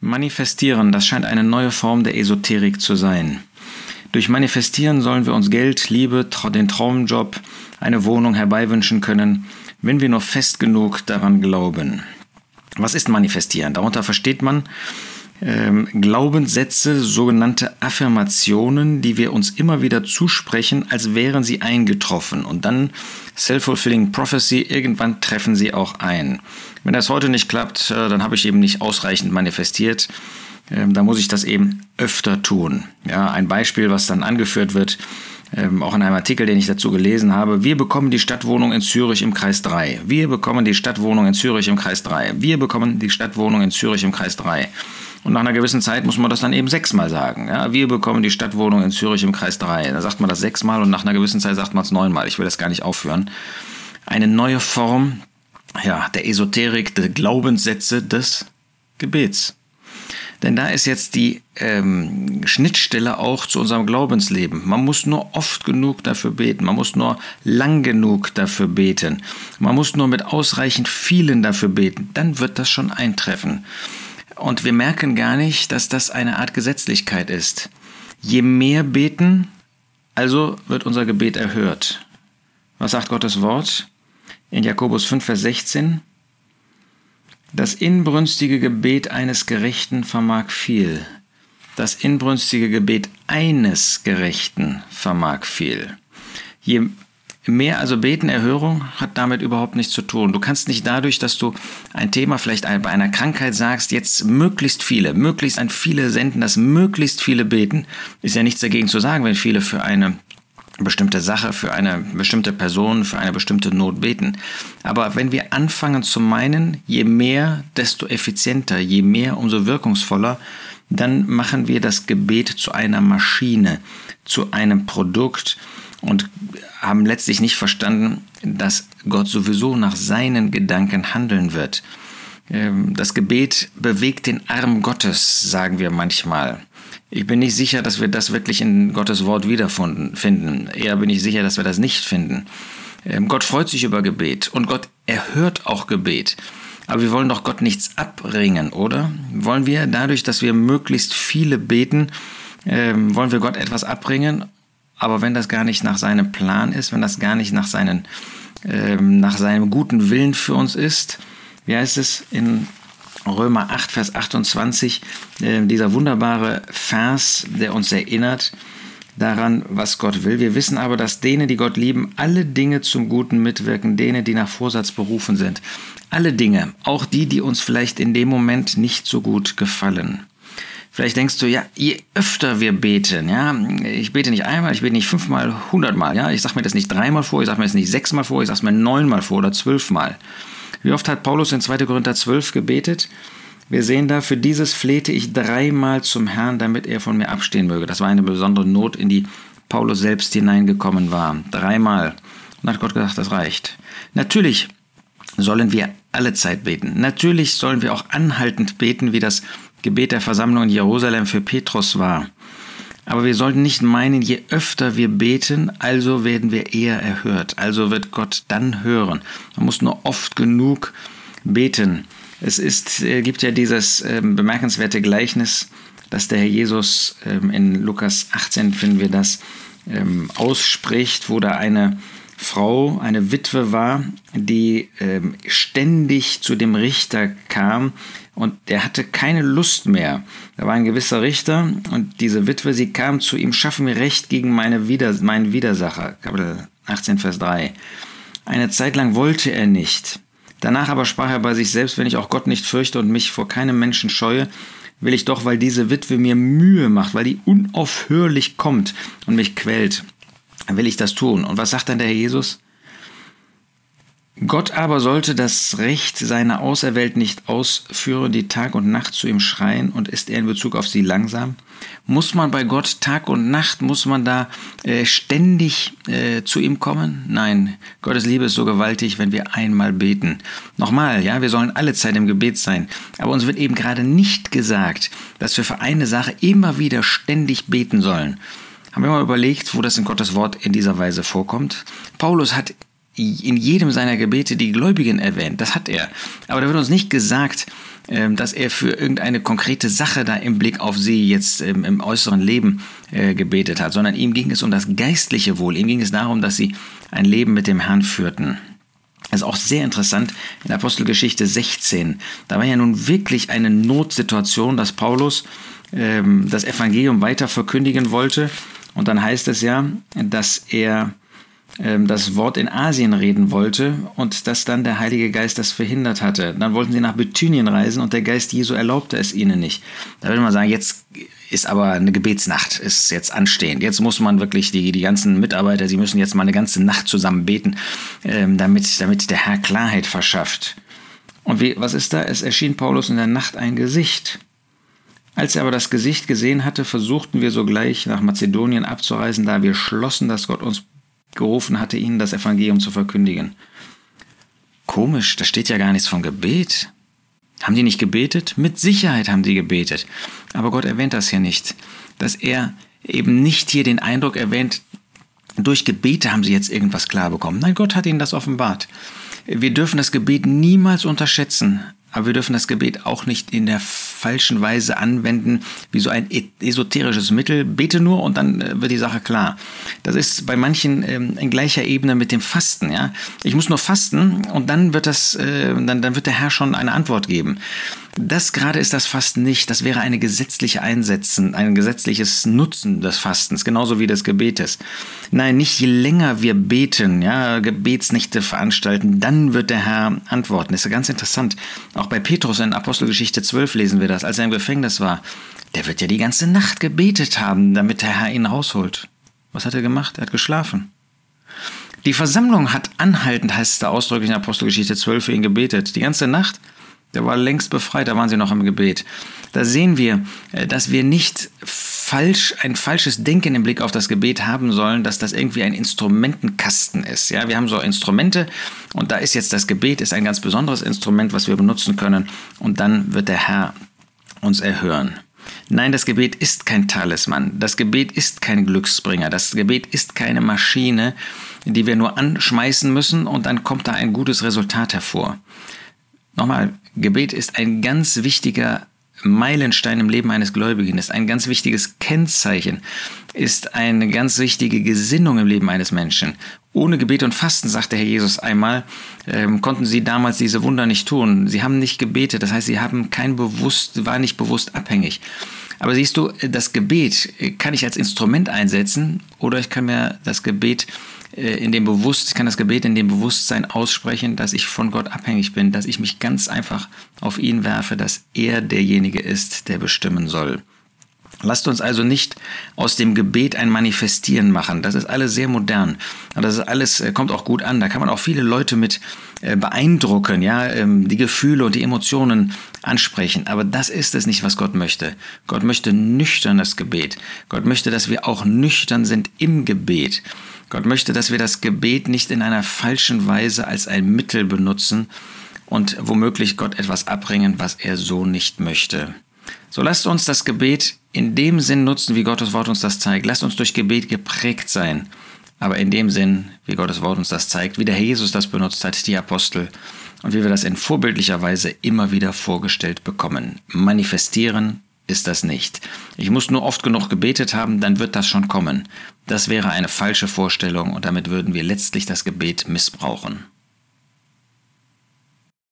Manifestieren, das scheint eine neue Form der Esoterik zu sein. Durch Manifestieren sollen wir uns Geld, Liebe, den Traumjob, eine Wohnung herbeiwünschen können, wenn wir nur fest genug daran glauben. Was ist Manifestieren? Darunter versteht man ähm, Glaubenssätze, sogenannte Affirmationen, die wir uns immer wieder zusprechen, als wären sie eingetroffen. Und dann Self-Fulfilling Prophecy, irgendwann treffen sie auch ein. Wenn das heute nicht klappt, äh, dann habe ich eben nicht ausreichend manifestiert. Ähm, da muss ich das eben öfter tun. Ja, ein Beispiel, was dann angeführt wird, ähm, auch in einem Artikel, den ich dazu gelesen habe. Wir bekommen die Stadtwohnung in Zürich im Kreis 3. Wir bekommen die Stadtwohnung in Zürich im Kreis 3. Wir bekommen die Stadtwohnung in Zürich im Kreis 3. Und nach einer gewissen Zeit muss man das dann eben sechsmal sagen. Ja, wir bekommen die Stadtwohnung in Zürich im Kreis 3. Da sagt man das sechsmal und nach einer gewissen Zeit sagt man es neunmal. Ich will das gar nicht aufhören. Eine neue Form ja, der Esoterik, der Glaubenssätze des Gebets. Denn da ist jetzt die ähm, Schnittstelle auch zu unserem Glaubensleben. Man muss nur oft genug dafür beten. Man muss nur lang genug dafür beten. Man muss nur mit ausreichend vielen dafür beten. Dann wird das schon eintreffen. Und wir merken gar nicht, dass das eine Art Gesetzlichkeit ist. Je mehr beten, also wird unser Gebet erhört. Was sagt Gottes Wort? In Jakobus 5, Vers 16. Das inbrünstige Gebet eines Gerechten vermag viel. Das inbrünstige Gebet eines Gerechten vermag viel. Je mehr also beten, Erhörung hat damit überhaupt nichts zu tun. Du kannst nicht dadurch, dass du ein Thema vielleicht bei einer Krankheit sagst, jetzt möglichst viele, möglichst an viele senden, dass möglichst viele beten. Ist ja nichts dagegen zu sagen, wenn viele für eine bestimmte Sache, für eine bestimmte Person, für eine bestimmte Not beten. Aber wenn wir anfangen zu meinen, je mehr, desto effizienter, je mehr, umso wirkungsvoller, dann machen wir das Gebet zu einer Maschine, zu einem Produkt und haben letztlich nicht verstanden, dass Gott sowieso nach seinen Gedanken handeln wird. Ähm, das Gebet bewegt den Arm Gottes, sagen wir manchmal. Ich bin nicht sicher, dass wir das wirklich in Gottes Wort wiederfinden. Eher bin ich sicher, dass wir das nicht finden. Ähm, Gott freut sich über Gebet und Gott erhört auch Gebet. Aber wir wollen doch Gott nichts abbringen, oder? Wollen wir dadurch, dass wir möglichst viele beten, ähm, wollen wir Gott etwas abbringen? Aber wenn das gar nicht nach seinem Plan ist, wenn das gar nicht nach, seinen, ähm, nach seinem guten Willen für uns ist, wie heißt es in Römer 8, Vers 28, äh, dieser wunderbare Vers, der uns erinnert daran, was Gott will. Wir wissen aber, dass denen, die Gott lieben, alle Dinge zum Guten mitwirken, denen, die nach Vorsatz berufen sind. Alle Dinge, auch die, die uns vielleicht in dem Moment nicht so gut gefallen. Vielleicht denkst du, ja, je öfter wir beten, ja, ich bete nicht einmal, ich bete nicht fünfmal, hundertmal, ja, ich sage mir das nicht dreimal vor, ich sage mir das nicht sechsmal vor, ich sage mir neunmal vor oder zwölfmal. Wie oft hat Paulus in 2. Korinther 12 gebetet? Wir sehen da, für dieses flehte ich dreimal zum Herrn, damit er von mir abstehen möge. Das war eine besondere Not, in die Paulus selbst hineingekommen war. Dreimal. Und hat Gott gesagt, das reicht. Natürlich sollen wir alle Zeit beten. Natürlich sollen wir auch anhaltend beten, wie das Gebet der Versammlung in Jerusalem für Petrus war. Aber wir sollten nicht meinen, je öfter wir beten, also werden wir eher erhört. Also wird Gott dann hören. Man muss nur oft genug beten. Es ist, äh, gibt ja dieses äh, bemerkenswerte Gleichnis, dass der Herr Jesus ähm, in Lukas 18 finden wir das ähm, ausspricht, wo da eine Frau, eine Witwe war, die ähm, ständig zu dem Richter kam und der hatte keine Lust mehr. Da war ein gewisser Richter und diese Witwe, sie kam zu ihm, schaffen mir Recht gegen meine Wider meinen Widersacher. Kapitel 18, Vers 3. Eine Zeit lang wollte er nicht. Danach aber sprach er bei sich selbst, wenn ich auch Gott nicht fürchte und mich vor keinem Menschen scheue, will ich doch, weil diese Witwe mir Mühe macht, weil die unaufhörlich kommt und mich quält, will ich das tun. Und was sagt dann der Herr Jesus? Gott aber sollte das Recht seiner Auserwählten nicht ausführen, die Tag und Nacht zu ihm schreien, und ist er in Bezug auf sie langsam? Muss man bei Gott Tag und Nacht, muss man da äh, ständig äh, zu ihm kommen? Nein, Gottes Liebe ist so gewaltig, wenn wir einmal beten. Nochmal, ja, wir sollen alle Zeit im Gebet sein, aber uns wird eben gerade nicht gesagt, dass wir für eine Sache immer wieder ständig beten sollen. Haben wir mal überlegt, wo das in Gottes Wort in dieser Weise vorkommt? Paulus hat in jedem seiner Gebete die Gläubigen erwähnt. Das hat er. Aber da wird uns nicht gesagt, ähm, dass er für irgendeine konkrete Sache da im Blick auf sie jetzt ähm, im äußeren Leben äh, gebetet hat, sondern ihm ging es um das geistliche Wohl. Ihm ging es darum, dass sie ein Leben mit dem Herrn führten. Das ist auch sehr interessant in Apostelgeschichte 16. Da war ja nun wirklich eine Notsituation, dass Paulus ähm, das Evangelium weiter verkündigen wollte. Und dann heißt es ja, dass er ähm, das Wort in Asien reden wollte und dass dann der Heilige Geist das verhindert hatte. Dann wollten sie nach Bithynien reisen und der Geist Jesu erlaubte es ihnen nicht. Da würde man sagen, jetzt ist aber eine Gebetsnacht, ist jetzt anstehend. Jetzt muss man wirklich, die, die ganzen Mitarbeiter, sie müssen jetzt mal eine ganze Nacht zusammen beten, ähm, damit, damit der Herr Klarheit verschafft. Und wie, was ist da? Es erschien Paulus in der Nacht ein Gesicht. Als er aber das Gesicht gesehen hatte, versuchten wir sogleich nach Mazedonien abzureisen, da wir schlossen, dass Gott uns gerufen hatte, ihnen das Evangelium zu verkündigen. Komisch, da steht ja gar nichts von Gebet. Haben die nicht gebetet? Mit Sicherheit haben die gebetet. Aber Gott erwähnt das hier nicht. Dass er eben nicht hier den Eindruck erwähnt, durch Gebete haben sie jetzt irgendwas klar bekommen. Nein, Gott hat ihnen das offenbart. Wir dürfen das Gebet niemals unterschätzen. Aber wir dürfen das Gebet auch nicht in der falschen Weise anwenden, wie so ein e-, esoterisches Mittel. Bete nur und dann äh, wird die Sache klar. Das ist bei manchen ähm, in gleicher Ebene mit dem Fasten. Ja? Ich muss nur fasten und dann wird, das, äh, dann, dann wird der Herr schon eine Antwort geben. Das gerade ist das Fasten nicht. Das wäre eine gesetzliche Einsetzen, ein gesetzliches Nutzen des Fastens, genauso wie des Gebetes. Nein, nicht je länger wir beten, ja, Gebetsnächte veranstalten, dann wird der Herr antworten. Das ist ganz interessant. Auch bei Petrus in Apostelgeschichte 12 lesen wir das, als er im Gefängnis war. Der wird ja die ganze Nacht gebetet haben, damit der Herr ihn rausholt. Was hat er gemacht? Er hat geschlafen. Die Versammlung hat anhaltend, heißt es da ausdrücklich in Apostelgeschichte 12, für ihn gebetet. Die ganze Nacht. Der war längst befreit, da waren sie noch im Gebet. Da sehen wir, äh, dass wir nicht falsch, ein falsches Denken im Blick auf das Gebet haben sollen, dass das irgendwie ein Instrumentenkasten ist. Ja, wir haben so Instrumente und da ist jetzt das Gebet ist ein ganz besonderes Instrument, was wir benutzen können und dann wird der Herr uns erhören. Nein, das Gebet ist kein Talisman. Das Gebet ist kein Glücksbringer. Das Gebet ist keine Maschine, die wir nur anschmeißen müssen und dann kommt da ein gutes Resultat hervor. Nochmal, Gebet ist ein ganz wichtiger Meilenstein im Leben eines Gläubigen, ist ein ganz wichtiges Kennzeichen, ist eine ganz wichtige Gesinnung im Leben eines Menschen. Ohne Gebet und Fasten, sagte Herr Jesus einmal, ähm, konnten sie damals diese Wunder nicht tun. Sie haben nicht gebetet, das heißt, sie haben kein bewusst, war nicht bewusst abhängig. Aber siehst du, das Gebet kann ich als Instrument einsetzen oder ich kann mir das Gebet äh, in dem Bewusstsein, ich kann das Gebet in dem Bewusstsein aussprechen, dass ich von Gott abhängig bin, dass ich mich ganz einfach auf ihn werfe, dass er derjenige ist, der bestimmen soll. Lasst uns also nicht aus dem Gebet ein Manifestieren machen. Das ist alles sehr modern. Das ist alles, äh, kommt auch gut an. Da kann man auch viele Leute mit äh, beeindrucken, ja, ähm, die Gefühle und die Emotionen ansprechen. Aber das ist es nicht, was Gott möchte. Gott möchte nüchternes Gebet. Gott möchte, dass wir auch nüchtern sind im Gebet. Gott möchte, dass wir das Gebet nicht in einer falschen Weise als ein Mittel benutzen und womöglich Gott etwas abbringen, was er so nicht möchte. So lasst uns das Gebet in dem Sinn nutzen, wie Gottes Wort uns das zeigt. Lasst uns durch Gebet geprägt sein, aber in dem Sinn, wie Gottes Wort uns das zeigt, wie der Herr Jesus das benutzt hat, die Apostel, und wie wir das in vorbildlicher Weise immer wieder vorgestellt bekommen. Manifestieren ist das nicht. Ich muss nur oft genug gebetet haben, dann wird das schon kommen. Das wäre eine falsche Vorstellung und damit würden wir letztlich das Gebet missbrauchen.